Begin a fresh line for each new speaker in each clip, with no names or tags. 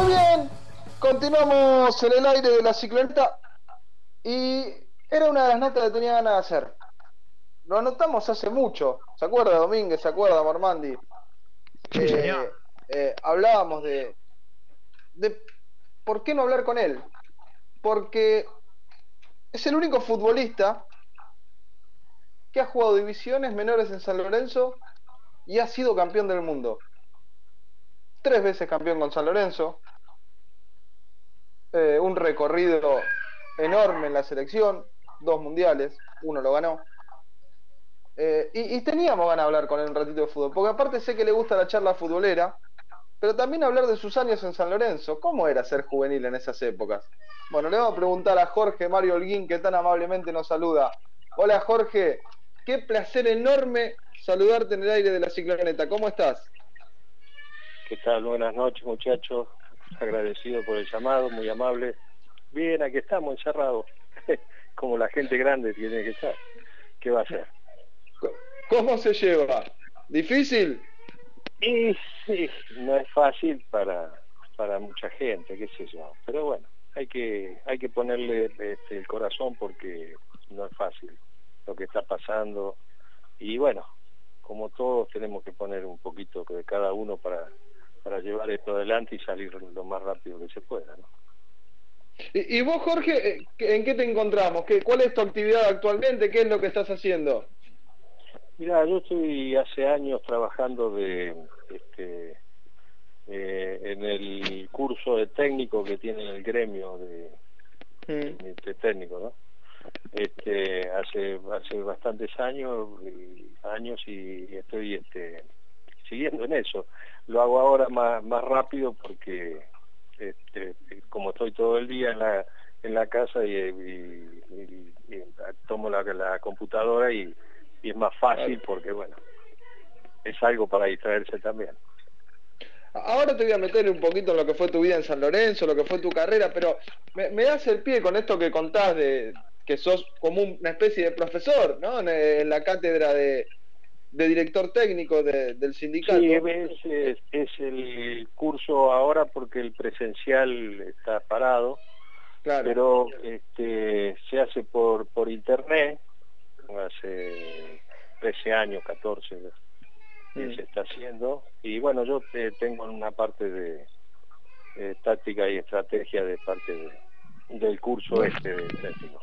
Muy bien, continuamos en el aire de la cicloneta y era una de las notas que tenía ganas de hacer. Lo anotamos hace mucho, ¿se acuerda Domínguez? ¿Se acuerda Mormandi? Eh, eh, hablábamos de, de por qué no hablar con él. Porque es el único futbolista que ha jugado divisiones menores en San Lorenzo y ha sido campeón del mundo. Tres veces campeón con San Lorenzo. Eh, un recorrido enorme en la selección. Dos mundiales. Uno lo ganó. Eh, y, y, teníamos ganas de hablar con él un ratito de fútbol. Porque aparte sé que le gusta la charla futbolera. Pero también hablar de sus años en San Lorenzo. ¿Cómo era ser juvenil en esas épocas? Bueno, le vamos a preguntar a Jorge Mario Holguín, que tan amablemente nos saluda. Hola Jorge, qué placer enorme saludarte en el aire de la cicloneta. ¿Cómo estás?
¿Qué tal? Buenas noches, muchachos. Agradecido por el llamado, muy amable. Bien, aquí estamos encerrados, como la gente grande tiene que estar. ¿Qué va a hacer?
¿Cómo se lleva? ¿Difícil?
Y sí, no es fácil para, para mucha gente, qué sé yo. Pero bueno, hay que, hay que ponerle este, el corazón porque no es fácil lo que está pasando. Y bueno, como todos tenemos que poner un poquito de cada uno para, para llevar esto adelante y salir lo más rápido que se pueda. ¿no?
¿Y, ¿Y, vos, Jorge, eh, en qué te encontramos? ¿Qué, ¿Cuál es tu actividad actualmente? ¿Qué es lo que estás haciendo?
Mira, yo estoy hace años trabajando de este, eh, en el curso de técnico que tiene el gremio de, mm. de técnico, ¿no? Este, hace hace bastantes años y, años y estoy este siguiendo en eso. Lo hago ahora más más rápido porque este, como estoy todo el día en la en la casa y, y, y, y tomo la, la computadora y, es más fácil porque bueno es algo para distraerse también.
Ahora te voy a meter un poquito en lo que fue tu vida en San Lorenzo, lo que fue tu carrera, pero me, me das el pie con esto que contás de que sos como una especie de profesor, ¿no? En, en la cátedra de, de director técnico de, del sindicato.
Sí, es, es, el curso ahora porque el presencial está parado, claro. pero este, se hace por, por internet, hace 13 años, 14 que mm. se está haciendo, y bueno, yo eh, tengo una parte de eh, táctica y estrategia de parte de, del curso este de técnico.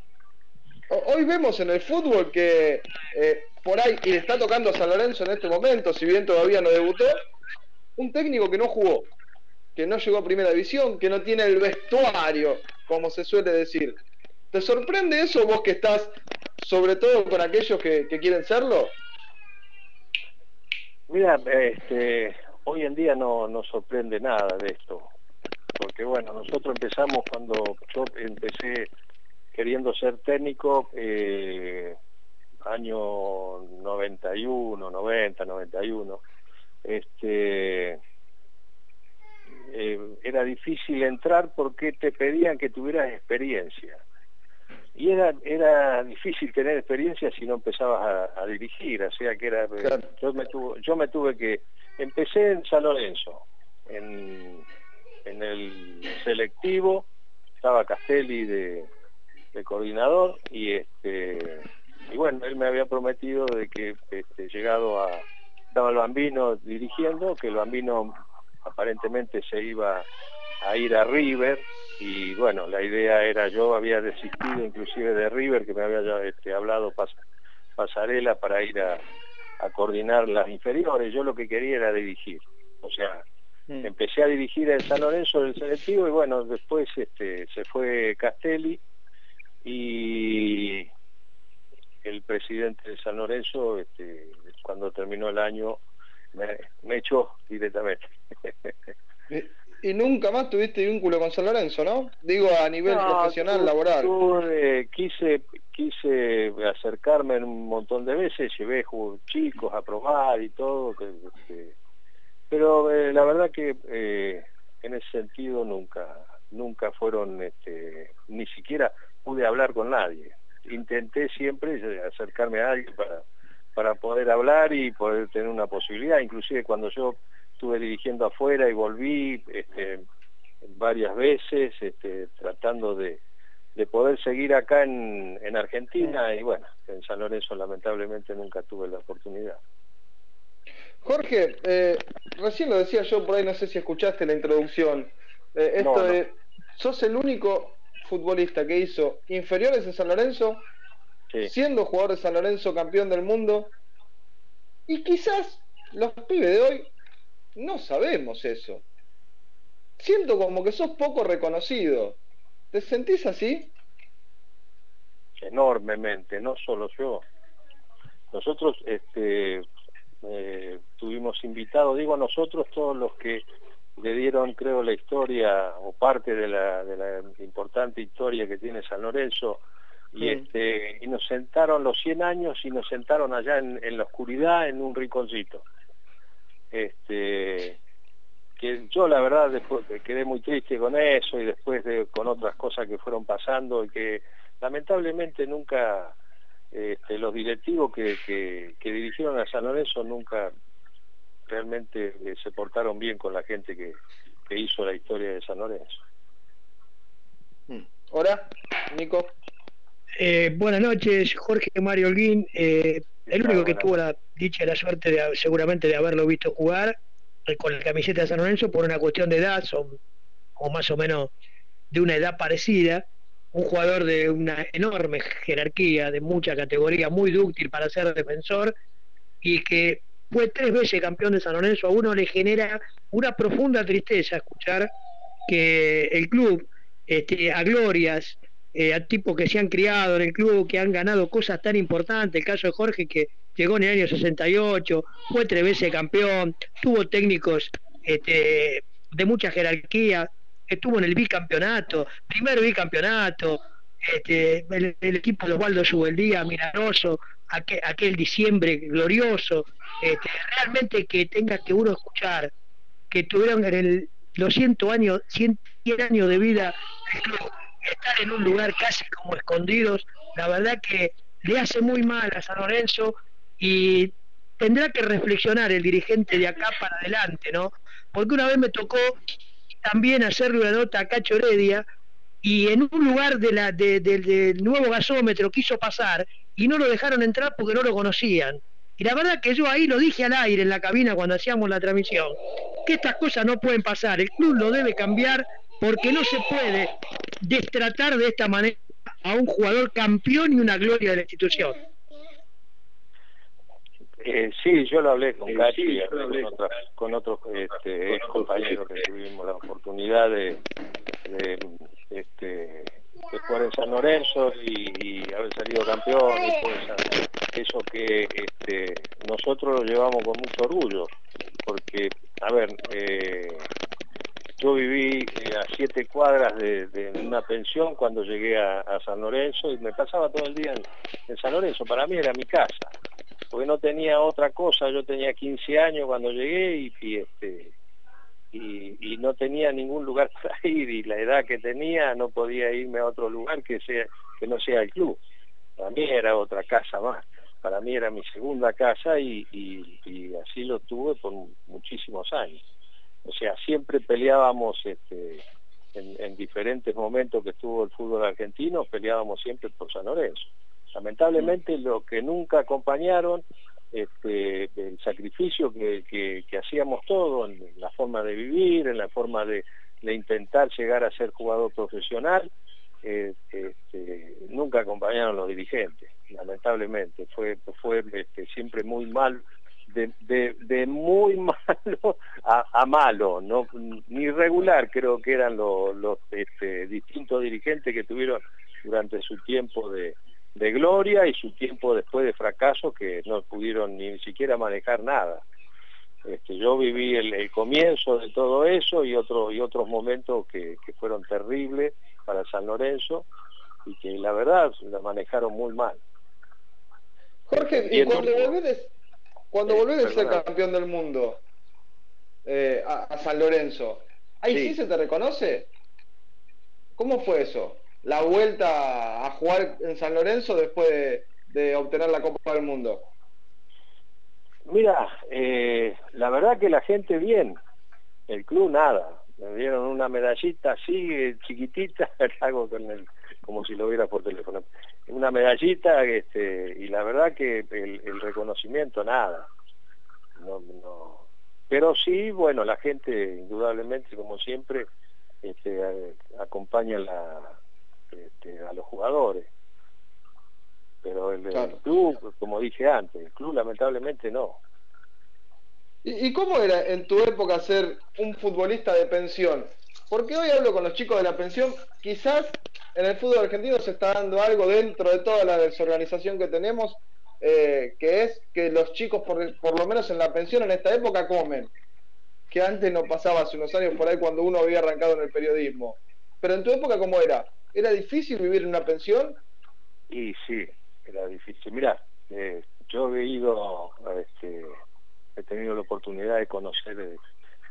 Hoy vemos en el fútbol que eh, por ahí, y le está tocando a San Lorenzo en este momento, si bien todavía no debutó, un técnico que no jugó, que no llegó a primera división, que no tiene el vestuario, como se suele decir. ¿Te sorprende eso vos que estás, sobre todo con aquellos que, que quieren serlo?
Mira, este, hoy en día no nos sorprende nada de esto, porque bueno, nosotros empezamos cuando yo empecé queriendo ser técnico, eh, año 91, 90, 91, este, eh, era difícil entrar porque te pedían que tuvieras experiencia. Y era, era difícil tener experiencia si no empezabas a, a dirigir, o sea que era, eh, claro. yo, me tuve, yo me tuve que, empecé en San Lorenzo, en, en el selectivo, estaba Castelli de, de coordinador y este y bueno él me había prometido de que este, llegado a estaba el bambino dirigiendo que el bambino aparentemente se iba a ir a River y bueno la idea era yo había desistido inclusive de River que me había este, hablado pas, pasarela para ir a, a coordinar las inferiores yo lo que quería era dirigir o sea mm. empecé a dirigir en San Lorenzo del selectivo y bueno después este se fue Castelli y el presidente de San Lorenzo, este, cuando terminó el año, me, me echó directamente.
y, y, nunca más tuviste vínculo con San Lorenzo, ¿no? Digo, a nivel no, profesional,
tú,
laboral.
Tú, eh, quise, quise acercarme un montón de veces, llevé chicos a probar y todo, pero eh, la verdad que eh, en ese sentido nunca nunca fueron este, ni siquiera pude hablar con nadie. Intenté siempre acercarme a alguien para, para poder hablar y poder tener una posibilidad. Inclusive cuando yo estuve dirigiendo afuera y volví, este, varias veces, este, tratando de, poder seguir acá en, en Argentina y bueno, en San Lorenzo lamentablemente nunca tuve la oportunidad.
Jorge, eh, recién lo decía yo por ahí, no sé si escuchaste la introducción. Eh, esto de, sos el único futbolista que hizo inferiores en San Lorenzo, siendo jugador de San Lorenzo campeón del mundo, y quizás los pibes de hoy no sabemos eso. Siento como que sos poco reconocido. ¿Te sentís así?
Enormemente, no solo yo. Nosotros este, eh, tuvimos invitados, digo a nosotros, todos los que le dieron, creo, la historia o parte de la, de la importante historia que tiene San Lorenzo, y este y nos sentaron los 100 años y nos sentaron allá en, en la oscuridad en un rinconcito. Este que yo la verdad después quedé muy triste con eso y después de, con otras cosas que fueron pasando y que lamentablemente nunca este, los directivos que, que, dirigieron a San Lorenzo nunca realmente eh, se portaron bien con la gente que, que hizo la historia de San Lorenzo.
Hmm. Hola, Nico.
Eh, buenas noches, Jorge Mario Holguín. Eh, el único que tuvo la dicha y la suerte de, seguramente de haberlo visto jugar eh, con la camiseta de San Lorenzo por una cuestión de edad, son o más o menos de una edad parecida, un jugador de una enorme jerarquía, de mucha categoría, muy dúctil para ser defensor y que fue tres veces campeón de San Lorenzo, a uno le genera una profunda tristeza escuchar que el club este, a glorias eh, a tipos que se han criado en el club, que han ganado cosas tan importantes. El caso de Jorge, que llegó en el año 68, fue tres veces campeón, tuvo técnicos este, de mucha jerarquía, estuvo en el bicampeonato, primer bicampeonato, este, el, equipo de Osvaldo Subeldía, milagroso, aquel, aquel diciembre glorioso, este, realmente que tenga que uno escuchar que tuvieron en el, los 100 años, 100 años de vida estar en un lugar casi como escondidos, la verdad que le hace muy mal a San Lorenzo y tendrá que reflexionar el dirigente de acá para adelante, ¿no? Porque una vez me tocó también hacerle una nota a Cacho Heredia y en un lugar de la, del nuevo gasómetro quiso pasar y no lo dejaron entrar porque no lo conocían. Y la verdad que yo ahí lo dije al aire en la cabina cuando hacíamos la transmisión, que estas cosas no pueden pasar, el club lo debe cambiar porque no se puede destratar de esta manera a un jugador campeón y una gloria de la institución.
Eh, sí, yo lo hablé con Cachi y con, otros este, ex compañeros que tuvimos la oportunidad de, este, jugar en San Lorenzo y, haber salido campeón y eso que este, nosotros lo llevamos con mucho orgullo porque, a ver, eh, yo viví eh, a siete cuadras de, una pensión cuando llegué a, San Lorenzo y me pasaba todo el día en, San Lorenzo. Para mí era mi casa, porque no tenía otra cosa. Yo tenía 15 años cuando llegué y, este, y, no tenía ningún lugar para ir y la edad que tenía no podía irme a otro lugar que, sea, que no sea el club. Para mí era otra casa más. Para mí era mi segunda casa y así lo tuve por muchísimos años. O sea, siempre peleábamos este, en, diferentes momentos que estuvo el fútbol argentino, peleábamos siempre por San Lorenzo. Lamentablemente lo que nunca acompañaron este, el sacrificio que, hacíamos todos en la forma de vivir, en la forma de, intentar llegar a ser jugador profesional, eh, este, nunca acompañaron los dirigentes, lamentablemente. Fue, fue este, siempre muy mal de, muy malo a, malo, no ni regular creo que eran los, distintos dirigentes que tuvieron durante su tiempo de, de gloria y su tiempo después de fracaso que no pudieron ni siquiera manejar nada. Este, yo viví el, comienzo de todo eso y, otro, y otros momentos que, que fueron terribles para San Lorenzo y que la verdad la manejaron muy mal.
Jorge, y cuando volvés, cuando volvés a ser campeón del mundo eh, a, San Lorenzo, ¿ahí sí. se te reconoce? ¿Cómo fue eso? La vuelta a jugar en San Lorenzo después de, obtener la Copa del Mundo.
Mira, eh, la verdad que la gente bien, el club nada. me dieron una medallita así, chiquitita, hago como si lo viera por teléfono, una medallita, este, y la verdad que el, reconocimiento, nada. No, no. Pero sí, bueno, la gente, indudablemente, como siempre, este, acompaña la, este, a los jugadores. Pero el, el club, como dije antes, el club lamentablemente no.
¿Y, cómo era en tu época ser un futbolista de pensión? Porque hoy hablo con los chicos de la pensión, quizás en el fútbol argentino se está dando algo dentro de toda la desorganización que tenemos, eh, que es que los chicos, por, por, lo menos en la pensión en esta época, comen. Que antes no pasaba hace unos años por ahí cuando uno había arrancado en el periodismo. Pero en tu época, ¿cómo era? ¿Era difícil vivir en una pensión?
Y sí, era difícil. Mira, eh, yo he ido este, he tenido la oportunidad de conocer eh,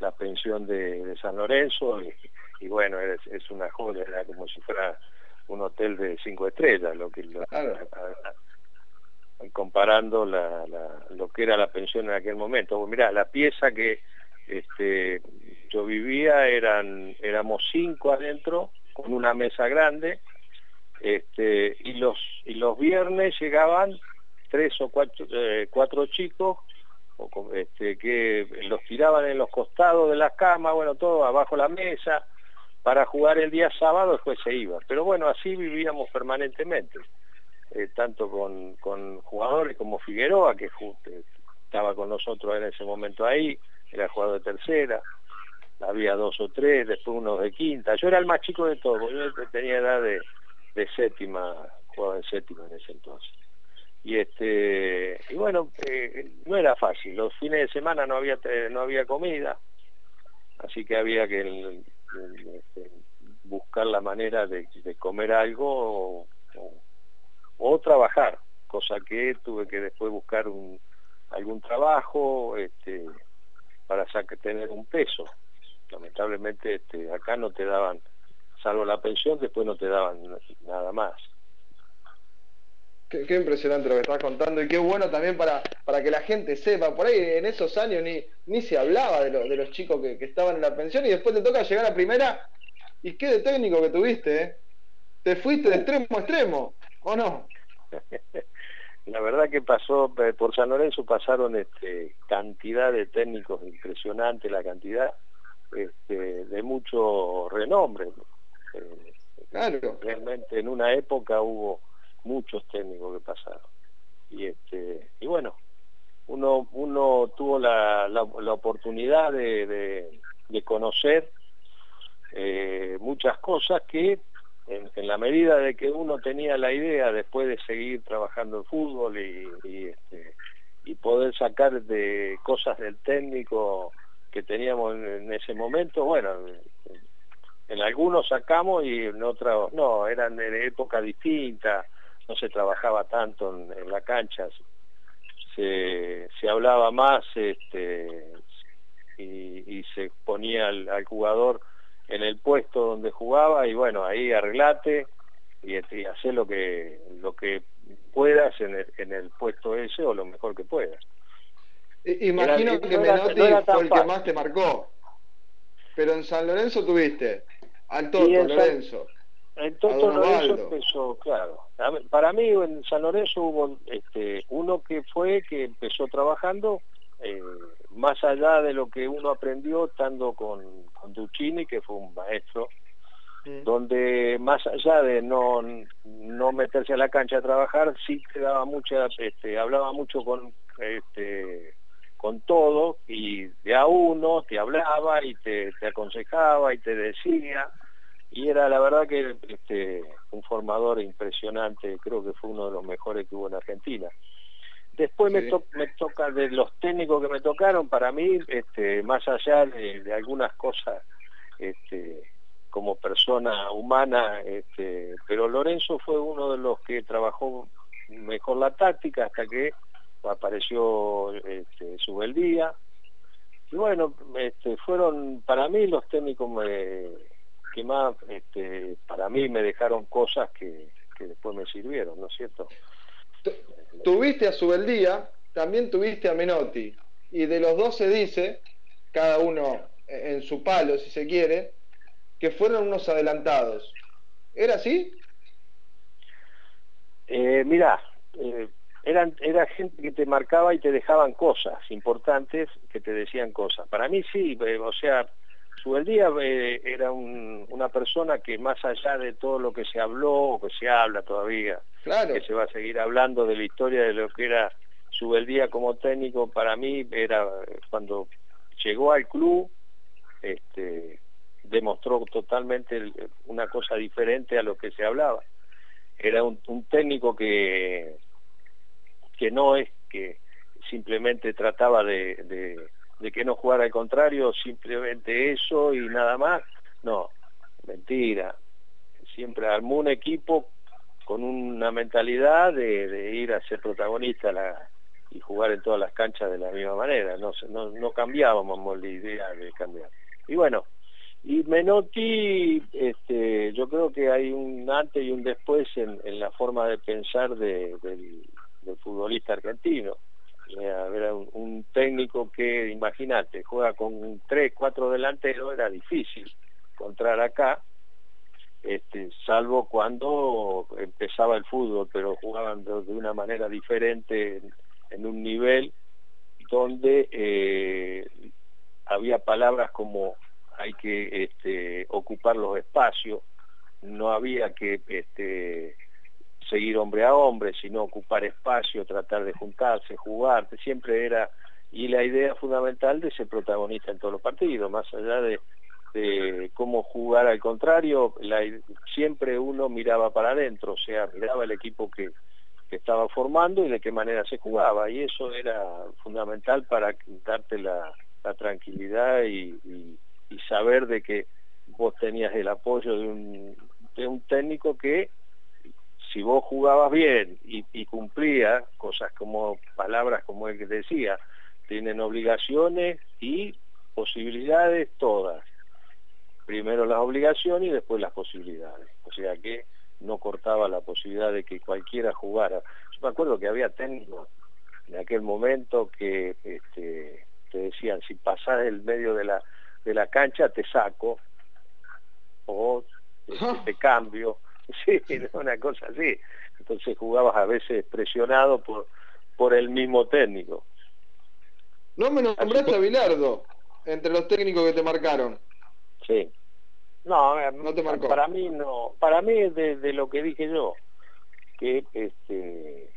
la pensión de, San Lorenzo y, bueno, es, una joya, era como si fuera un hotel de cinco estrellas, lo que comparando la, lo que era la pensión en aquel momento. Pues mira, la pieza que este, yo vivía eran éramos cinco adentro con una mesa grande este, y los y los viernes llegaban tres o cuatro, eh, cuatro chicos este, que los tiraban en los costados de las camas, bueno, todo abajo la mesa, para jugar el día sábado, después se iba. Pero bueno, así vivíamos permanentemente, eh, tanto con, con, jugadores como Figueroa, que eh, estaba con nosotros en ese momento ahí, era jugador de tercera, había dos o tres, después unos de quinta. Yo era el más chico de todos, yo tenía edad de, séptima, jugaba en séptima en ese entonces y este y bueno eh, no era fácil los fines de semana no había no había comida así que había que este, buscar la manera de, comer algo o, trabajar cosa que tuve que después buscar algún trabajo este para tener un peso lamentablemente este acá no te daban salvo la pensión después no te daban nada más
Qué, impresionante lo que estás contando y qué bueno también para, para que la gente sepa. Por ahí en esos años ni, ni se hablaba de, de los chicos que, estaban en la pensión y después te toca llegar a primera y qué de técnico que tuviste, ¿eh? Te fuiste de extremo a extremo, ¿o no?
La verdad que pasó, eh, por San Lorenzo pasaron este, cantidad de técnicos impresionante, la cantidad este, de mucho renombre. Eh, claro. Realmente en una época hubo muchos técnicos que pasaron. Y, este, y bueno, uno, uno tuvo la, la, oportunidad de, de, conocer eh, muchas cosas que en, la medida de que uno tenía la idea después de seguir trabajando en fútbol y, y, este, y poder sacar de cosas del técnico que teníamos en, ese momento, bueno, en algunos sacamos y en otros no, eran de época distinta, no se trabajaba tanto en, la cancha, se, se, hablaba más este, y, se ponía al, jugador en el puesto donde jugaba y bueno, ahí arreglate y, y hacer lo que, lo que puedas en el, en el puesto ese o lo mejor que puedas.
Imagino que Menotti fue el que más te marcó, pero en San Lorenzo tuviste al Toto Lorenzo.
En Toto Lorenzo empezó, claro. Para mí en San Lorenzo hubo este, uno que fue que empezó trabajando eh, más allá de lo que uno aprendió estando con, con Duccini, que fue un maestro, mm. donde más allá de no, no meterse a la cancha a trabajar, sí te daba mucha, este, hablaba mucho con este, con todo y de a uno te hablaba y te, te aconsejaba y te decía. Y era la verdad que este, un formador impresionante, creo que fue uno de los mejores que hubo en Argentina. Después me, me toca de los técnicos que me tocaron, para mí, este, más allá de, algunas cosas este, como persona humana, este, pero Lorenzo fue uno de los que trabajó mejor la táctica hasta que apareció este, Subeldía. Y bueno, este, fueron para mí los técnicos me, que más este, para mí me dejaron cosas que, después me sirvieron, ¿no es cierto?
Tuviste a Subeldía, también tuviste a Menotti, y de los dos se dice, cada uno en su palo, si se quiere, que fueron unos adelantados. ¿Era así?
Eh, mirá, eh, eran, era gente que te marcaba y te dejaban cosas importantes que te decían cosas. Para mí sí, eh, o sea, Subeldía eh, era una persona que más allá de todo lo que se habló o que se habla todavía, que se va a seguir hablando de la historia de lo que era Subeldía como técnico, para mí era cuando llegó al club, este, demostró totalmente una cosa diferente a lo que se hablaba. Era un, técnico que, que no es que simplemente trataba de, de, que no jugara al contrario, simplemente eso y nada más. No, mentira. Siempre armó un equipo con una mentalidad de, ir a ser protagonista y jugar en todas las canchas de la misma manera. No, no, no cambiábamos la idea de cambiar. Y bueno, y Menotti, este, yo creo que hay un antes y un después en, la forma de pensar del, futbolista argentino. era un, técnico que, imagínate, juega con tres, cuatro delanteros, era difícil encontrar acá, este, salvo cuando empezaba el fútbol, pero jugaban de, una manera diferente en, un nivel donde eh, había palabras como hay que este, ocupar los espacios, no había que este, seguir hombre a hombre, sino ocupar espacio, tratar de juntarse, jugar, siempre era, y la idea fundamental de ser protagonista en todos los partidos, más allá de, cómo jugar al contrario, siempre uno miraba para adentro, o sea, miraba el equipo que, estaba formando y de qué manera se jugaba, y eso era fundamental para darte la, tranquilidad y saber de que vos tenías el apoyo de un técnico que si vos jugabas bien y, y cumplía cosas como palabras como el que decía, tienen obligaciones y posibilidades todas. Primero las obligaciones y después las posibilidades. O sea que no cortaba la posibilidad de que cualquiera jugara. Yo me acuerdo que había técnicos en aquel momento que este, te decían, si pasás el medio de la de la cancha te saco o este, te cambio, sí, una cosa así. Entonces jugabas a veces presionado por, por el mismo técnico.
No me nombraste a Bilardo entre los técnicos que te marcaron.
Sí. No, no te marcó. para mí no, para mí es de, lo que dije yo, que este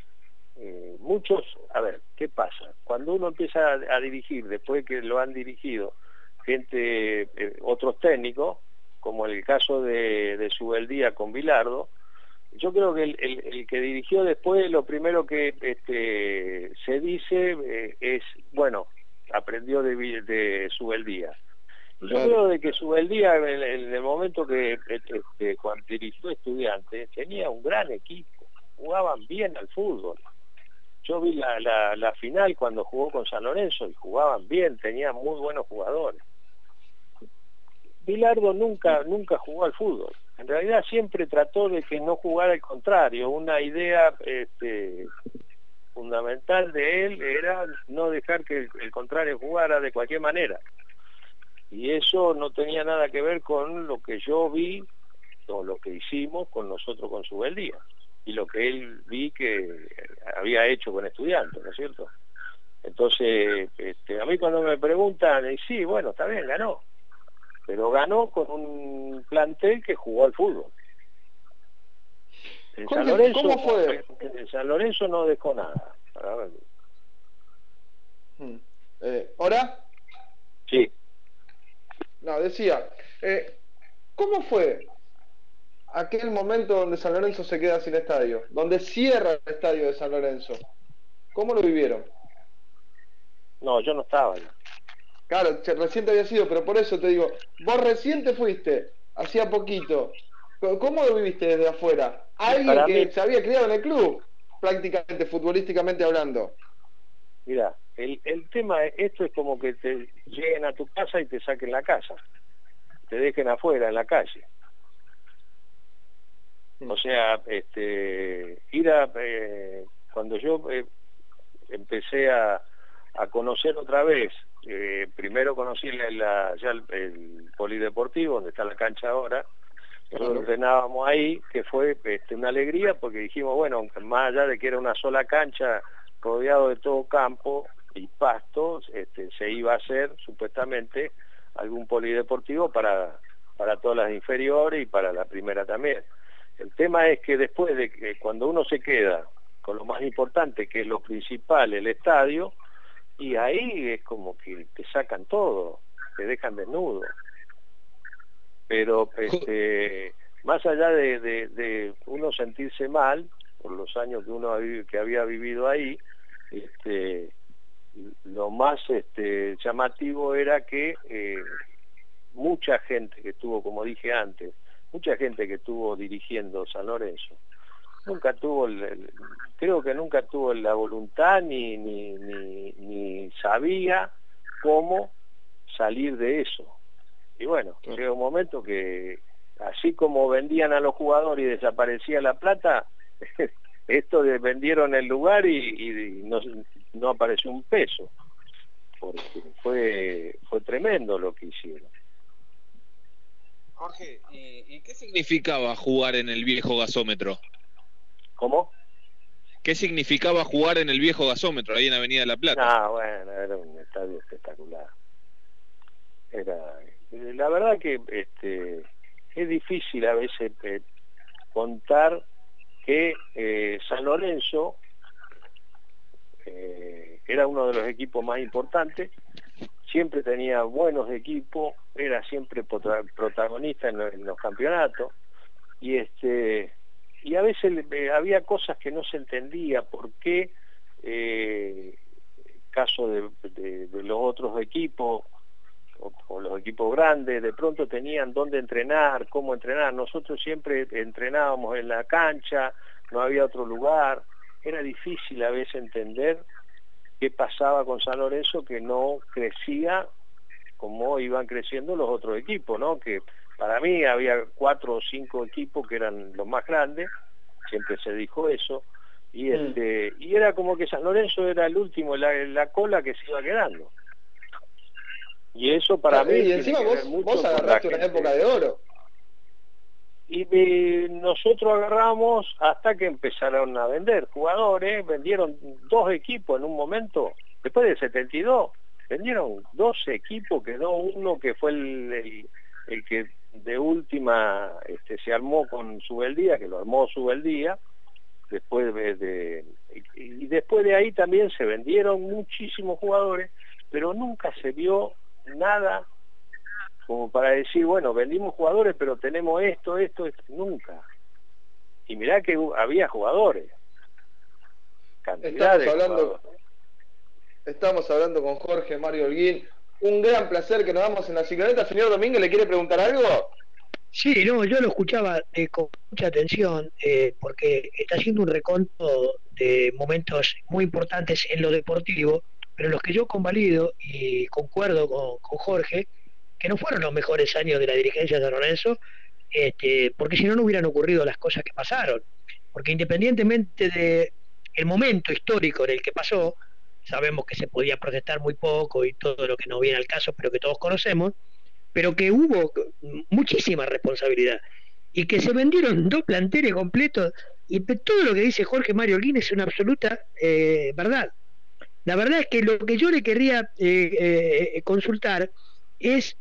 eh, muchos, a ver, ¿qué pasa? Cuando uno empieza a dirigir, después que lo han dirigido, gente, eh, otros técnicos, como el caso de, de Subeldía con Bilardo, yo creo que el, que dirigió después lo primero que este, se dice eh, es, bueno, aprendió de, de Subeldía. Yo creo de que Subeldía en, en el momento que este, cuando dirigió estudiantes tenía un gran equipo, jugaban bien al fútbol. Yo vi la, la, la final cuando jugó con San Lorenzo y jugaban bien, tenían muy buenos jugadores. Bilardo nunca, nunca jugó al fútbol. En realidad siempre trató de que no jugara al contrario. Una idea este, fundamental de él era no dejar que el, contrario jugara de cualquier manera. Y eso no tenía nada que ver con lo que yo vi o lo que hicimos con nosotros con su día y lo que él vi que había hecho con estudiantes, ¿no es cierto? Entonces, este, a mí cuando me preguntan, y sí, bueno, está bien, ganó, pero ganó con un plantel que jugó al fútbol. En San Lorenzo, ¿Cómo fue? En San Lorenzo no dejó nada.
Hmm. Eh, ¿Hora?
Sí.
No, decía, eh, ¿cómo fue aquel momento donde San Lorenzo se queda sin estadio? Donde cierra el estadio de San Lorenzo. ¿Cómo lo vivieron?
No, yo no estaba
Claro, reciente había sido, pero por eso te digo, vos reciente fuiste, hacía poquito. ¿Cómo lo viviste desde afuera? Alguien que se había criado en el club, prácticamente, futbolísticamente hablando.
Mira, el, el tema, esto es como que te lleguen a tu casa y te saquen la casa, te dejen afuera, en la calle. Mm. O sea, este, ir a, eh, cuando yo eh, empecé a, a conocer otra vez eh, primero conocí la, ya el, polideportivo, donde está la cancha ahora, nosotros entrenábamos ahí, que fue este, una alegría porque dijimos, bueno, más allá de que era una sola cancha rodeado de todo campo y pastos, este, se iba a hacer supuestamente algún polideportivo para, para todas las inferiores y para la primera también. El tema es que después de que cuando uno se queda con lo más importante, que es lo principal, el estadio, y ahí es como que te sacan todo, te dejan desnudo. Pero este, más allá de, uno sentirse mal por los años que uno que había vivido ahí, este, lo más este, llamativo era que eh, mucha gente que estuvo, como dije antes, mucha gente que estuvo dirigiendo San Lorenzo, nunca tuvo, el, creo que nunca tuvo la voluntad ni, ni, ni, sabía cómo salir de eso. Y bueno, llega un momento que así como vendían a los jugadores y desaparecía la plata, esto de vendieron el lugar y, no, no, apareció un peso, porque fue, fue tremendo lo que hicieron.
Jorge, ¿y qué significaba jugar en el viejo gasómetro?
¿Cómo?
¿Qué significaba jugar en el viejo gasómetro, ahí en Avenida La Plata?
Ah, bueno, era un estadio espectacular. Era, la verdad que este, es difícil a veces eh, contar que eh, San Lorenzo eh, era uno de los equipos más importantes, siempre tenía buenos equipos, era siempre protagonista en los campeonatos, y este y a veces eh, había cosas que no se entendía por qué eh, caso de, los otros equipos o, los equipos grandes de pronto tenían dónde entrenar cómo entrenar. Nosotros siempre entrenábamos en la cancha no había otro lugar. Era difícil a veces entender qué pasaba con San Lorenzo que no crecía como iban creciendo los otros equipos no que para mí había cuatro o cinco equipos que eran los más grandes, siempre se dijo eso, y mm. este y era como que San Lorenzo era el último, la, la cola que se iba quedando. Y eso para mí...
Y encima vos, agarraste una época de oro.
Y nosotros agarramos hasta que empezaron a vender jugadores, vendieron dos equipos en un momento, después del 72, vendieron dos equipos, quedó uno que fue el, el que de última este, se armó con Subeldía, que lo armó Subeldía, después de, y, después de ahí también se vendieron muchísimos jugadores, pero nunca se vio nada como para decir, bueno, vendimos jugadores, pero tenemos esto, esto, esto, nunca. Y mirá que había jugadores.
Cantidad estamos hablando, Estamos hablando con Jorge Mario Holguín, un gran placer que nos damos en la cicloneta. Señor Domínguez, ¿le quiere preguntar algo?
Sí, no, yo lo escuchaba eh, con mucha atención eh, porque está haciendo un reconto de momentos muy importantes en lo deportivo, pero los que yo convalido y concuerdo con, Jorge, que no fueron los mejores años de la dirigencia de San Lorenzo, este, porque si no, no hubieran ocurrido las cosas que pasaron. Porque independientemente el momento histórico en el que pasó, sabemos que se podía protestar muy poco y todo lo que no viene al caso, pero que todos conocemos, pero que hubo muchísima responsabilidad y que se vendieron dos planteles completos y todo lo que dice Jorge Mario Olguín es una absoluta eh, verdad. La verdad es que lo que yo le querría eh, eh, consultar es,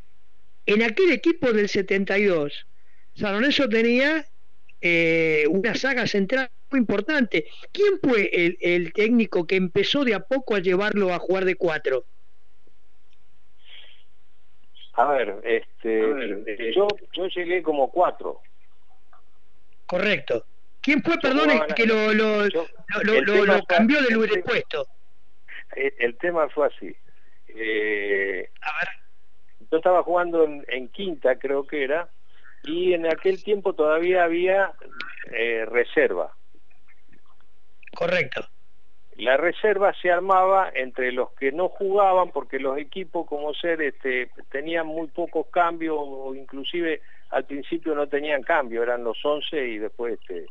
en aquel equipo del 72, San Lorenzo tenía una saga central muy importante. ¿Quién fue el, técnico que empezó de a poco a llevarlo a jugar de cuatro?
A ver, este, Yo, yo llegué como cuatro.
Correcto. ¿Quién fue, perdón, que lo, lo, lo, cambió del puesto?
El, tema fue así. Eh, a ver. Yo estaba jugando en, quinta, creo que era, y en aquel tiempo todavía había eh, reserva.
Correcto.
La reserva se armaba entre los que no jugaban porque los equipos como ser este, tenían muy pocos cambios o inclusive al principio no tenían cambio, eran los 11 y después este,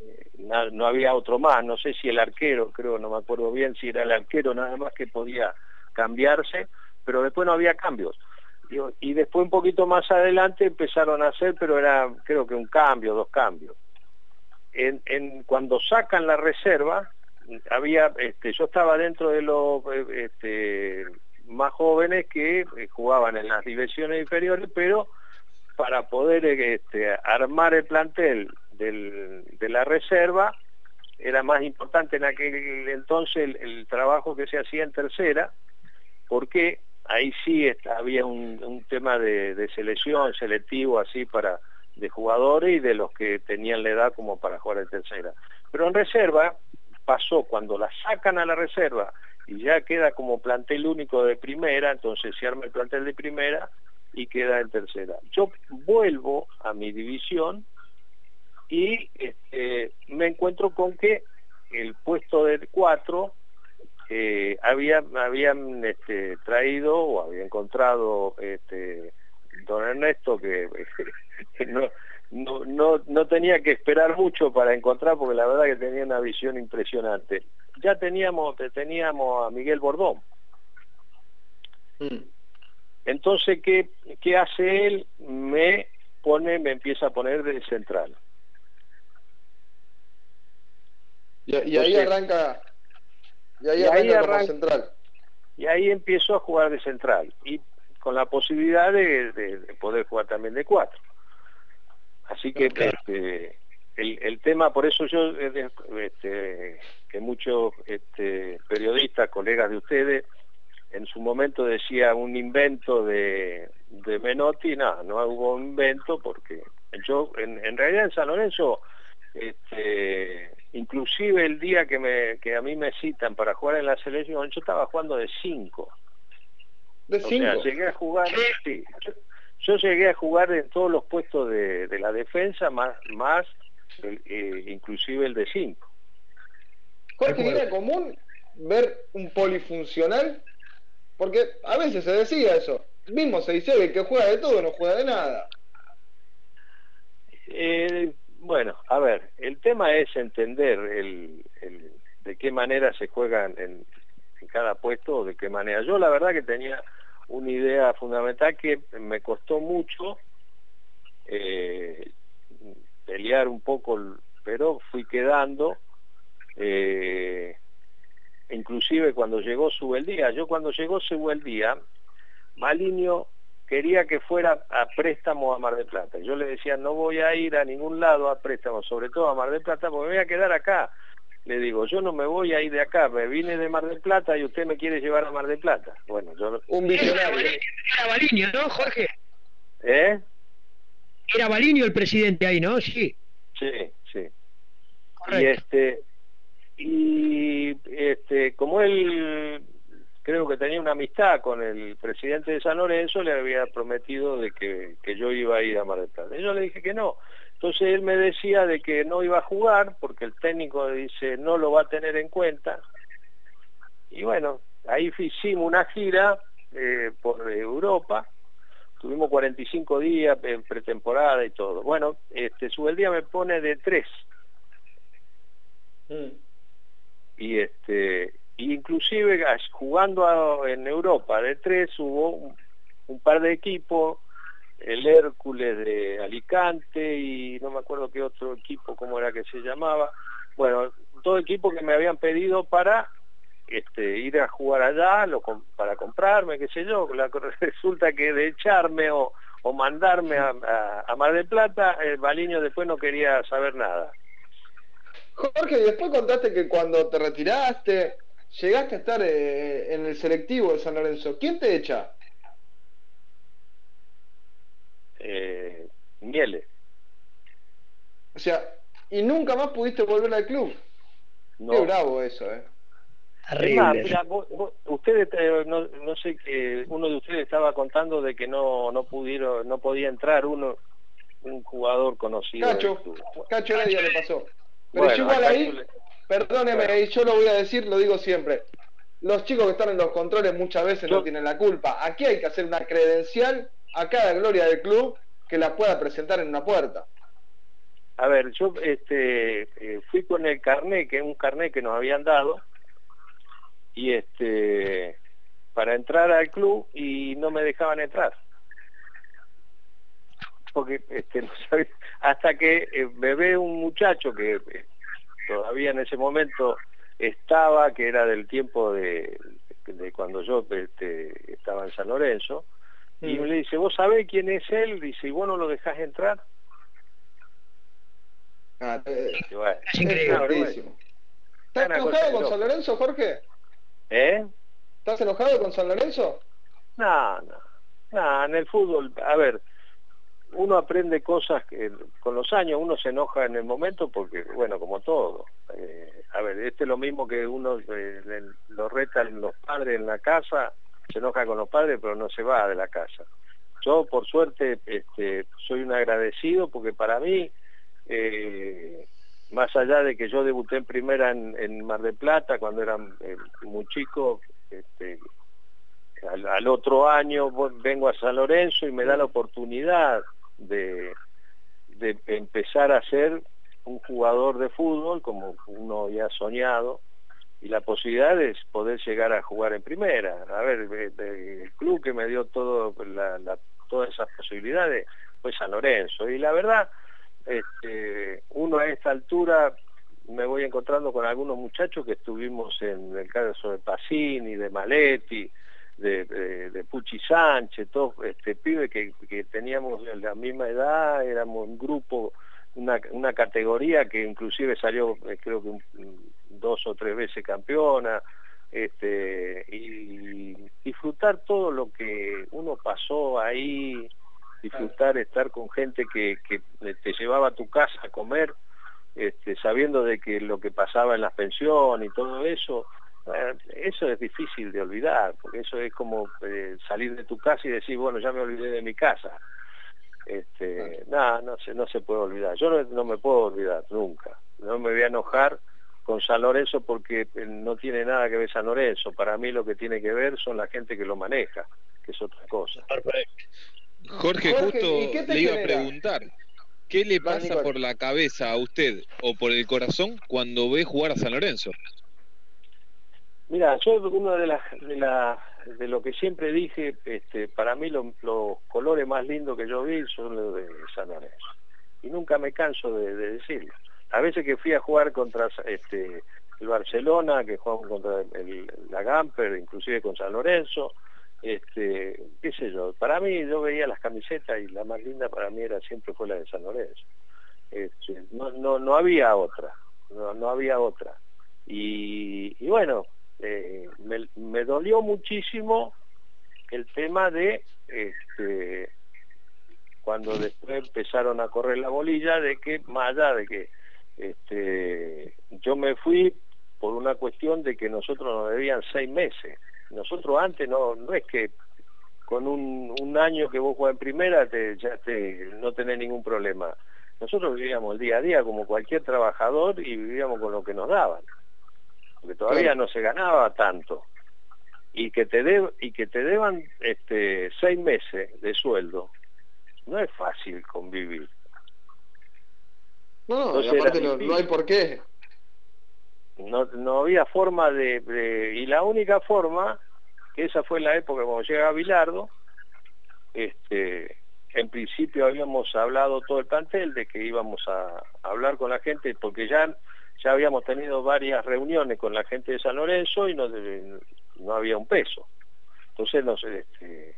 eh, no, había otro más, no sé si el arquero, creo, no me acuerdo bien si era el arquero nada más que podía cambiarse, pero después no había cambios. Y, después un poquito más adelante empezaron a hacer, pero era creo que un cambio, dos cambios. En, cuando sacan la reserva, había, este, yo estaba dentro de los este, más jóvenes que eh, jugaban en las divisiones inferiores, pero para poder este, armar el plantel de la reserva era más importante en aquel entonces el, trabajo que se hacía en tercera, porque ahí sí había un, tema de, selección, selectivo así para de jugadores y de los que tenían la edad como para jugar en tercera. Pero en reserva pasó cuando la sacan a la reserva y ya queda como plantel único de primera, entonces se arma el plantel de primera y queda en tercera. Yo vuelvo a mi división y este, me encuentro con que el puesto del 4 eh, había, habían este, traído o había encontrado este, don Ernesto que no, no, no, no tenía que esperar mucho para encontrar porque la verdad que tenía una visión impresionante. Ya teníamos, teníamos a Miguel Bordón. Mm. Entonces, ¿qué, ¿qué hace él? Me pone, me empieza a poner de central.
Y, ahí arranca, y ahí, arranca, central.
Y ahí empiezo a jugar de central y con la posibilidad de, poder jugar también de cuatro. Así que este, el, el, tema, por eso yo, este, que muchos este, periodistas, colegas de ustedes, en su momento decía un invento de, de Menotti, no, no hubo un invento porque yo, en, realidad en San Lorenzo, este, inclusive el día que, me, que a mí me citan para jugar en la selección, yo estaba jugando de cinco.
¿De cinco?
O sea, llegué a jugar, sí, yo, llegué a jugar en todos los puestos de, de la defensa, más, más eh, inclusive el de cinco.
Jorge, ¿era común ver un polifuncional porque a veces se decía eso. Mismo se dice que el que juega de todo no juega de nada.
Eh, bueno, a ver, el tema es entender el, de qué manera se juega en, cada puesto de qué manera. Yo la verdad que tenía una idea fundamental que me costó mucho eh, pelear un poco, pero fui quedando. Eh, inclusive cuando llegó Subeldía, yo cuando llegó Subeldía, Maligno quería que fuera a préstamo a Mar del Plata. Yo le decía, no voy a ir a ningún lado a préstamo, sobre todo a Mar del Plata, porque me voy a quedar acá. Le digo, yo no me voy a ir de acá, me vine de Mar del Plata y usted me quiere llevar a Mar del Plata. Bueno, yo...
Un visionario. Era Baliño, ¿no, Jorge?
¿Eh?
Era Baliño el presidente ahí, ¿no? Sí.
Sí, sí. Y este y este, como él creo que tenía una amistad con el presidente de San Lorenzo, le había prometido de que, yo iba a ir a Mar del Plata. Y yo le dije que no. Entonces él me decía de que no iba a jugar porque el técnico dice no lo va a tener en cuenta. Y bueno, ahí hicimos una gira eh, por Europa, tuvimos 45 días en pretemporada y todo. Bueno, este, día me pone de tres. Mm y este inclusive jugando en Europa de tres hubo un, par de equipos el Hércules de Alicante y no me acuerdo qué otro equipo cómo era que se llamaba. Bueno todo equipo que me habían pedido para este, ir a jugar allá lo, para comprarme qué sé yo. Resulta que de echarme o, o mandarme a, a, Mar del Plata el Baliño después no quería saber nada.
Jorge, después contaste que cuando te retiraste, llegaste a estar eh, en el selectivo de San Lorenzo. ¿Quién te echa?
Eh, Miele.
O sea, y nunca más pudiste volver al club. No. Qué bravo eso, ¿eh?
ustedes, eh, no, no, sé que uno de ustedes estaba contando de que no no pudieron, no podía entrar uno, un jugador conocido.
Cacho, Cacho Heredia le pasó. Pero igual ahí, perdóneme, yo lo voy a decir, lo digo siempre. Los chicos que están en los controles muchas veces no tienen la culpa. Aquí hay que hacer una credencial a cada gloria del club que la pueda presentar en una puerta.
A ver, yo este, eh, fui con el carnet, que es un carnet que nos habían dado, y este para entrar al club y no me dejaban entrar. Porque este, no sabía, hasta que eh, me ve un muchacho que eh, todavía en ese momento estaba, que era del tiempo de, de cuando yo este, estaba en San Lorenzo, y mm. me le dice, ¿vos sabés quién es él? Dice, ¿y vos no lo dejás entrar?
Ah, eh, es increíble. ¿Estás enojado con San Lorenzo, Jorge?
¿Eh?
¿Estás enojado con San Lorenzo?
No, no. No, en el fútbol, a ver, uno aprende cosas que con los años uno se enoja en el momento porque, bueno, como todo. Eh, a ver, este es lo mismo que uno eh, lo retan los padres en la casa, se enoja con los padres, pero no se va de la casa. Yo, por suerte, este, soy un agradecido porque para mí, eh, más allá de que yo debuté en primera en, Mar del Plata cuando era muy chico, este, al, otro año vengo a San Lorenzo y me da la oportunidad de, empezar a ser un jugador de fútbol como uno ya ha soñado y la posibilidad es poder llegar a jugar en primera. A ver, el club que me dio todo todas esas posibilidades fue San Lorenzo y la verdad este, uno a esta altura me voy encontrando con algunos muchachos que estuvimos en el caso de Pacini, de Maletti, de, de, Pucci Sánchez, todos este, pibes que, que teníamos la misma edad, éramos un grupo, una, una categoría que inclusive salió eh, creo que dos o tres veces campeona, este, y disfrutar todo lo que uno pasó ahí, disfrutar estar con gente que, que te llevaba a tu casa a comer, este, sabiendo de que lo que pasaba en las pensiones y todo eso, eso es difícil de olvidar, porque eso es como eh, salir de tu casa y decir, bueno, ya me olvidé de mi casa. Este, nada, no se, no se puede olvidar. Yo no, me puedo olvidar nunca. No me voy a enojar con San Lorenzo porque eh, no tiene nada que ver San Lorenzo. Para mí lo que tiene que ver son la gente que lo maneja, que es otra cosa.
Jorge, justo le iba a preguntar. ¿Qué le pasa por la cabeza a usted o por el corazón cuando ve jugar a San Lorenzo?
Mira, yo uno de las de, la, de lo que siempre dije, este, para mí los colores más lindos que yo vi son los de San Lorenzo. Y nunca me canso de, decirlo. A veces que fui a jugar contra este, el Barcelona, que jugamos contra el, la Gamper, inclusive con San Lorenzo, este, qué sé yo, para mí yo veía las camisetas y la más linda para mí era siempre fue la de San Lorenzo. No, no, no había otra, no, no había otra. Y bueno, eh, me, dolió muchísimo el tema de este, cuando después empezaron a correr la bolilla de que más allá de que este, yo me fui por una cuestión de que nosotros nos debían seis meses. Nosotros antes no no es que con un, año que vos jugás en primera ya te, no tenés ningún problema. Nosotros vivíamos el día a día como cualquier trabajador y vivíamos con lo que nos daban porque todavía no se ganaba tanto. Y que te de, y que te deban este seis meses de sueldo no es fácil convivir.
No, aparte no, hay por qué.
No, no había forma de, y la única forma que esa fue la época cuando llega Bilardo este en principio habíamos hablado todo el plantel de que íbamos a hablar con la gente porque ya ya habíamos tenido varias reuniones con la gente de San Lorenzo y no, no había un peso. Entonces no, este,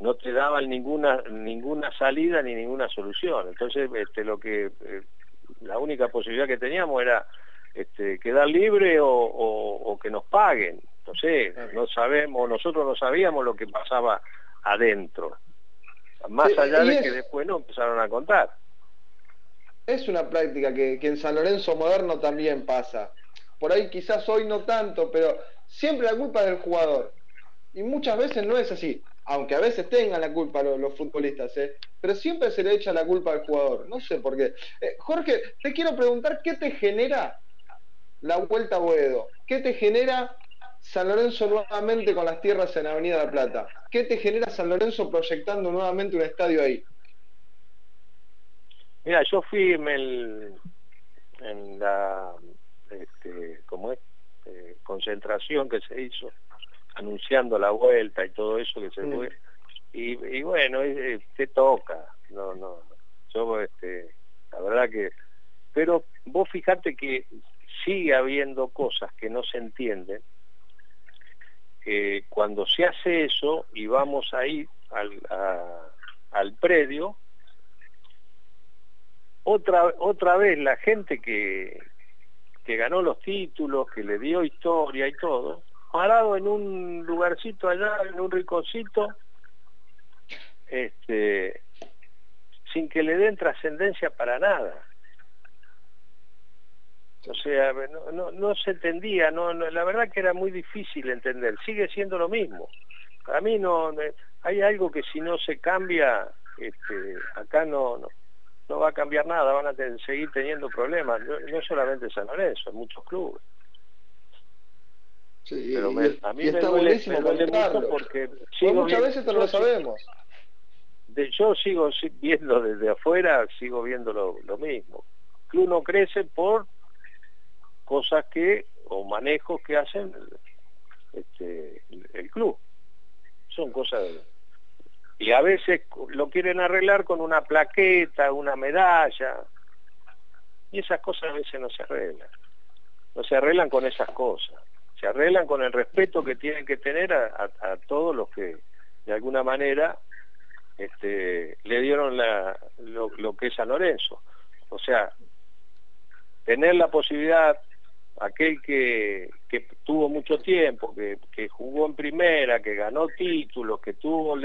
no te daban ninguna ninguna salida ni ninguna solución. Entonces este, lo que eh, la única posibilidad que teníamos era este, quedar libre o, que nos paguen. Entonces no sabemos, nosotros no sabíamos lo que pasaba adentro. Más allá de que después no empezaron a contar
es una práctica que, en San Lorenzo moderno también pasa. Por ahí quizás hoy no tanto, pero siempre la culpa es del jugador. Y muchas veces no es así, aunque a veces tengan la culpa los, futbolistas, ¿eh? pero siempre se le echa la culpa al jugador. No sé por qué. Eh, Jorge, te quiero preguntar, ¿qué te genera la vuelta a Boedo? ¿Qué te genera San Lorenzo nuevamente con las tierras en Avenida la Plata? ¿Qué te genera San Lorenzo proyectando nuevamente un estadio ahí?
Mira, yo fui en, el, en la este, como es, eh, concentración que se hizo anunciando la vuelta y todo eso que se fue. Y, bueno, te toca, no, no, yo este, la verdad que, pero vos fijate que sigue habiendo cosas que no se entienden, que cuando se hace eso y vamos ahí al, al predio, otra, otra vez la gente que, que ganó los títulos, que le dio historia y todo, parado en un lugarcito allá, en un rinconcito, este, sin que le den trascendencia para nada. O sea, no, no, se entendía, no, la verdad que era muy difícil entender, sigue siendo lo mismo. Para mí no, hay algo que si no se cambia, este, acá no, no, va a cambiar nada, van a seguir teniendo problemas, no, solamente San Lorenzo, muchos clubes.
Sí, Pero a mí me duele, mucho porque muchas veces no lo sabemos.
yo sigo viendo desde afuera, sigo viendo lo, mismo. El club no crece por cosas que, o manejos que hacen este, el club. Son cosas... y a veces lo quieren arreglar con una plaqueta, una medalla, y esas cosas a veces no se arreglan. No se arreglan con esas cosas se arreglan con el respeto que tienen que tener a, todos los que de alguna manera este, le dieron lo, que es San Lorenzo. O sea, tener la posibilidad, aquel que, tuvo mucho tiempo, que, que, jugó en primera, que ganó títulos, que tuvo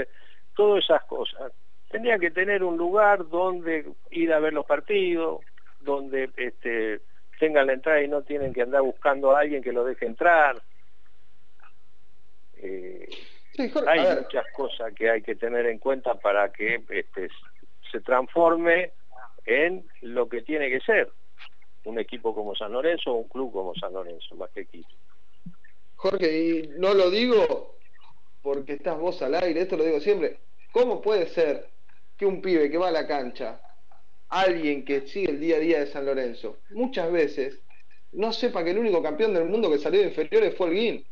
todas esas cosas, tenía que tener un lugar donde ir a ver los partidos, donde este, tengan la entrada y no tienen que andar buscando a alguien que lo deje entrar. Eh, hay muchas cosas que hay que tener en cuenta para que este, se transforme en lo que tiene que ser un equipo como San Lorenzo o un club como San Lorenzo, más que equipo.
Jorge, y no lo digo porque estás vos al aire, esto lo digo siempre. ¿Cómo puede ser que un pibe que va a la cancha alguien que sigue el día a día de San Lorenzo, muchas veces no sepa que el único campeón del mundo que salió de inferiores fue el Guin.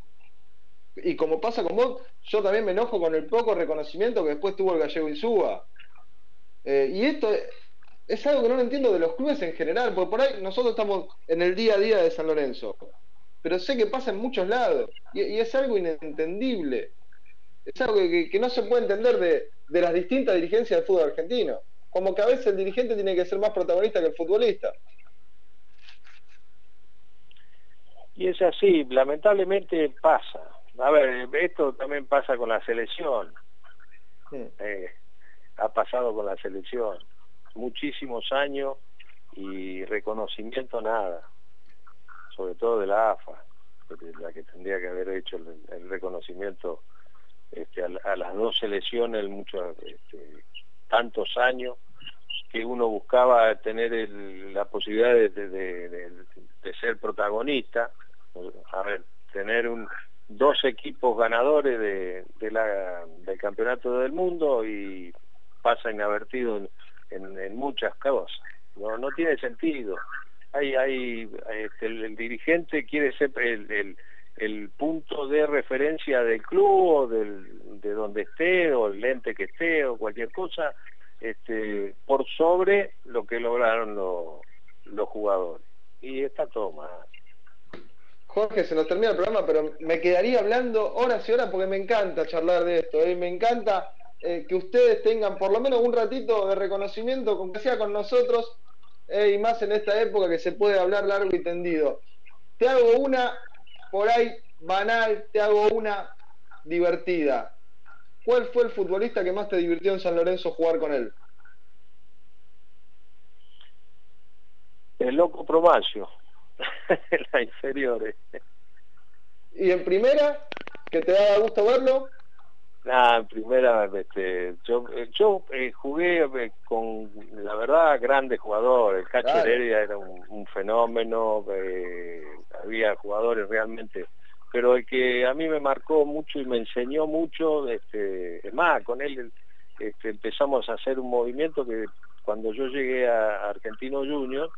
Y como pasa con vos, yo también me enojo con el poco reconocimiento que después tuvo el gallego Insúa. Eh, y esto es algo que no entiendo de los clubes en general, porque por ahí nosotros estamos en el día a día de San Lorenzo, pero sé que pasa en muchos lados, y, es algo inentendible. Es algo que, no se puede entender de, de las distintas dirigencias del fútbol argentino como que a veces el dirigente tiene que ser más protagonista que el futbolista.
Y es así, lamentablemente pasa. A ver, esto también pasa con la selección. Eh, ha pasado con la selección. Muchísimos años y reconocimiento nada. Sobre todo de la AFA, la que tendría que haber hecho el, reconocimiento este, a, las dos selecciones, mucho, este, tantos años que uno buscaba tener la posibilidad de, ser protagonista, a ver, tener un, dos equipos ganadores del campeonato del mundo y pasa inadvertido en, muchas cosas. No, no tiene sentido. Hay, este, el, dirigente quiere ser el, el, punto de referencia del club o del, de donde esté o el ente que esté o cualquier cosa este, por sobre lo que lograron los jugadores. Y está todo mal.
Jorge, se nos termina el programa, pero me quedaría hablando horas y horas porque me encanta charlar de esto. ¿eh? Me encanta eh, que ustedes tengan por lo menos un ratito de reconocimiento, con que sea con nosotros, eh, y más en esta época que se puede hablar largo y tendido. Te hago una por ahí banal, te hago una divertida. ¿Cuál fue el futbolista que más te divirtió en San Lorenzo jugar con él?
El loco Promacio, en la inferiores.
¿Y en primera? ¿Que te daba gusto verlo?
Nada, en primera, este, yo, yo eh, jugué eh, con, la verdad, grandes jugadores. El Cacho Heredia era un, fenómeno, eh, había jugadores realmente pero el que a mí me marcó mucho y me enseñó mucho, este, es más, con él este, empezamos a hacer un movimiento que cuando yo llegué a Argentino Junior,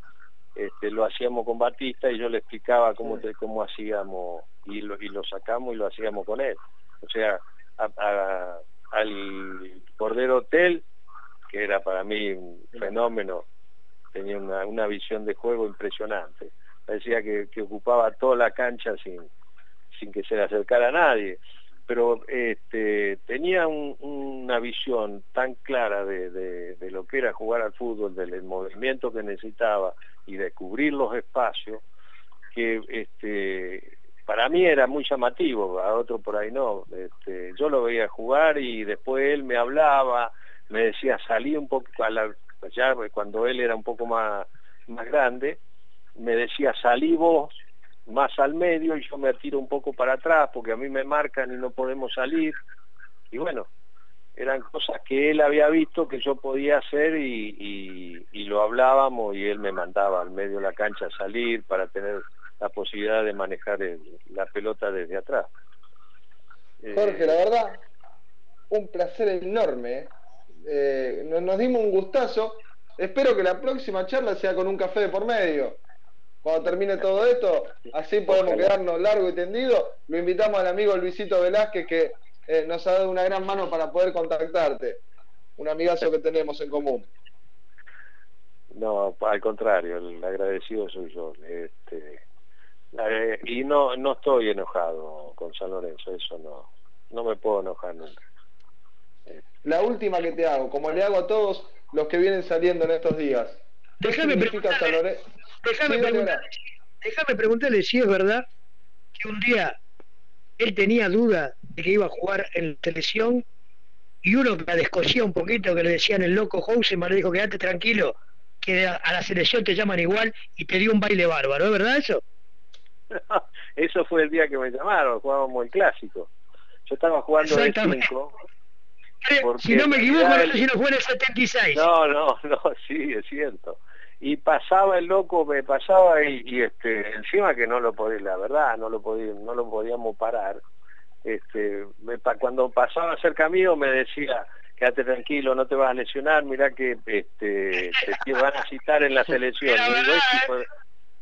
este, lo hacíamos con Batista y yo le explicaba cómo, cómo hacíamos y lo, y lo sacamos y lo hacíamos con él. O sea, al Cordero Hotel, que era para mí un fenómeno, tenía una, una visión de juego impresionante. Parecía que, ocupaba toda la cancha sin, sin que se le acercara a nadie pero este, tenía una visión tan clara de, de, lo que era jugar al fútbol, del movimiento que necesitaba y de cubrir los espacios, que este, para mí era muy llamativo, a otro por ahí no. Este, yo lo veía jugar y después él me hablaba, me decía, salí un poco, ya cuando él era un poco más, más grande, me decía, salí vos más al medio y yo me tiro un poco para atrás porque a mí me marcan y no podemos salir. Y bueno, eran cosas que él había visto que yo podía hacer y, y, lo hablábamos y él me mandaba al medio de la cancha a salir para tener la posibilidad de manejar la pelota desde atrás.
Jorge, la verdad, un placer enorme. ¿eh? Eh, nos dimos un gustazo. Espero que la próxima charla sea con un café de por medio cuando termine todo esto, así podemos quedarnos largo y tendido. Lo invitamos al amigo Luisito Velázquez que eh, nos ha dado una gran mano para poder contactarte. Un amigazo que tenemos en común.
No, al contrario, el agradecido soy yo. Este, y no no estoy enojado con San Lorenzo, eso no, no me puedo enojar nunca.
La última que te hago, como le hago a todos los que vienen saliendo en estos días.
Déjame Lorenzo? Déjame, preguntarle, si es verdad que un día él tenía duda de que iba a jugar en la selección y uno que la descosía un poquito, que le decían el loco me le dijo, quédate tranquilo, que a la selección te llaman igual y te dio un baile bárbaro, ¿es verdad eso?
eso fue el día que me llamaron, jugábamos el clásico. Yo estaba jugando de 5.
Si no me equivoco, no sé si no fue en el 76.
No, no, no, sí, es cierto y pasaba el loco, me pasaba y, este encima que no lo podía, la verdad, no lo podía, no lo podíamos parar. Este, me, cuando pasaba cerca mío me decía, quédate tranquilo, no te vas a lesionar, mira que este, te van a citar en la selección. Y digo,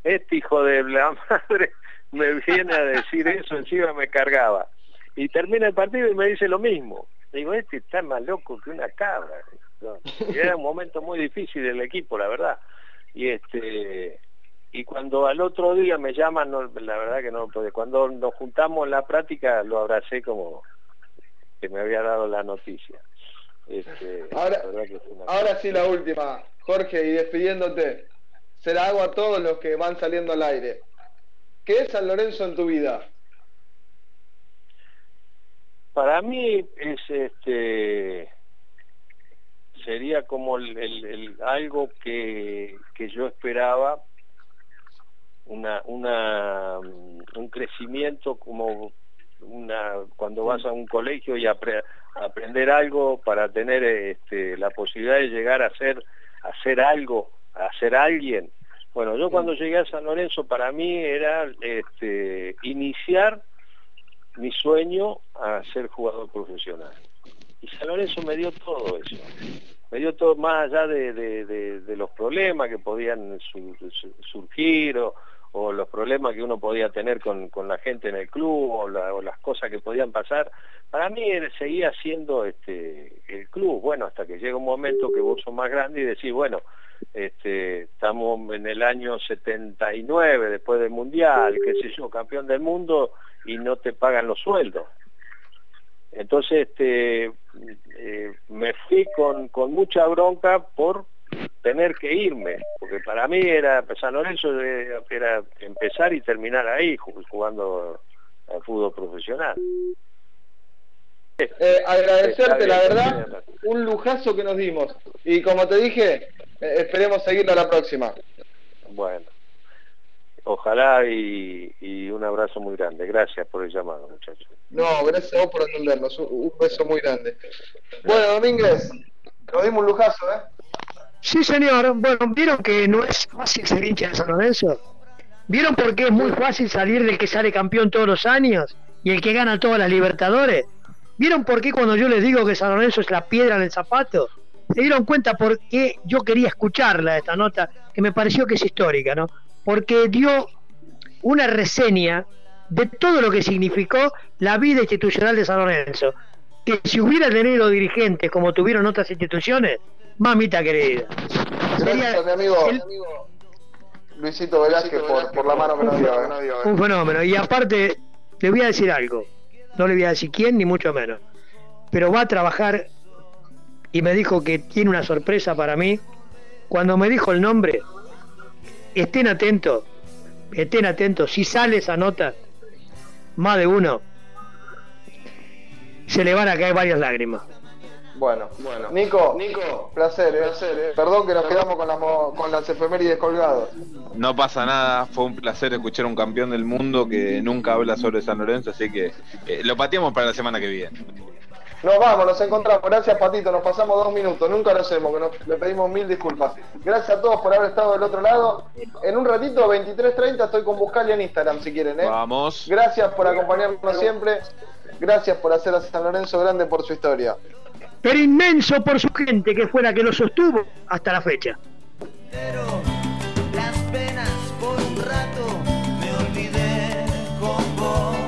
este hijo de la madre me viene a decir eso, encima me cargaba. Y termina el partido y me dice lo mismo. Digo, este está más loco que una cabra. Y era un momento muy difícil del equipo, la verdad y este y cuando al otro día me llaman la verdad que no puede cuando nos juntamos en la práctica lo abracé como que me había dado la noticia
este, ahora, ahora sí la última Jorge y despidiéndote se la hago a todos los que van saliendo al aire ¿qué es San Lorenzo en tu vida?
para mí es este sería como el, algo que, que, yo esperaba, una, una, un crecimiento como una, cuando vas a un colegio y aprender algo para tener este, la posibilidad de llegar a ser algo, a ser alguien. Bueno, yo cuando llegué a San Lorenzo para mí era este, iniciar mi sueño a ser jugador profesional. Y San Lorenzo me dio todo eso. Me dio todo más allá de, de, los problemas que podían surgir o, los problemas que uno podía tener con, con la gente en el club o, las cosas que podían pasar. Para mí seguía siendo este, el club. Bueno, hasta que llega un momento que vos sos más grande y decís, bueno, este, estamos en el año 79 después del Mundial, qué sé yo, campeón del mundo y no te pagan los sueldos. Entonces este, eh, me fui con, con mucha bronca por tener que irme, porque para mí era San Lorenzo era empezar y terminar ahí jugando al fútbol profesional.
Eh, agradecerte la verdad, un lujazo que nos dimos y como te dije, eh, esperemos seguirlo la próxima.
Bueno. Ojalá y, un abrazo muy grande. Gracias por el llamado, muchachos.
No, gracias a vos por atendernos. Un, beso muy grande. Bueno, Domínguez, nos dimos un lujazo, ¿eh?
Sí, señor. Bueno, ¿vieron que no es fácil ser hincha de San Lorenzo? ¿Vieron por qué es muy fácil salir del que sale campeón todos los años y el que gana todas las Libertadores? ¿Vieron por qué cuando yo les digo que San Lorenzo es la piedra en el zapato? ¿Se dieron cuenta por qué yo quería escucharla, esta nota, que me pareció que es histórica, ¿no? porque dio una reseña de todo lo que significó la vida institucional de San Lorenzo. Que si hubiera tenido dirigentes como tuvieron otras instituciones, mamita querida.
Gracias, mi amigo. Luisito Velázquez por, por, la mano que nos dio.
Un fenómeno. Y aparte, le voy a decir algo. No le voy a decir quién, ni mucho menos. Pero va a trabajar y me dijo que tiene una sorpresa para mí. Cuando me dijo el nombre, estén atentos, estén atentos. Si sale esa nota, más de uno, se le van a caer varias lágrimas.
Bueno, bueno. Nico, Nico, placer, eh. placer eh. Perdón que nos quedamos con las, con las efemérides colgadas.
No pasa nada, fue un placer escuchar a un campeón del mundo que nunca habla sobre San Lorenzo, así que eh, lo pateamos para la semana que viene.
Nos vamos, nos encontramos. Gracias, Patito. Nos pasamos dos minutos. Nunca lo hacemos, que le pedimos mil disculpas. Gracias a todos por haber estado del otro lado. En un ratito, 23.30, estoy con Buscalia en Instagram, si quieren. ¿eh?
Vamos.
Gracias por acompañarnos siempre. Gracias por hacer a San Lorenzo grande por su historia
pero inmenso por su gente que fue la que lo sostuvo hasta la fecha. Pero las penas por un rato me olvidé con vos.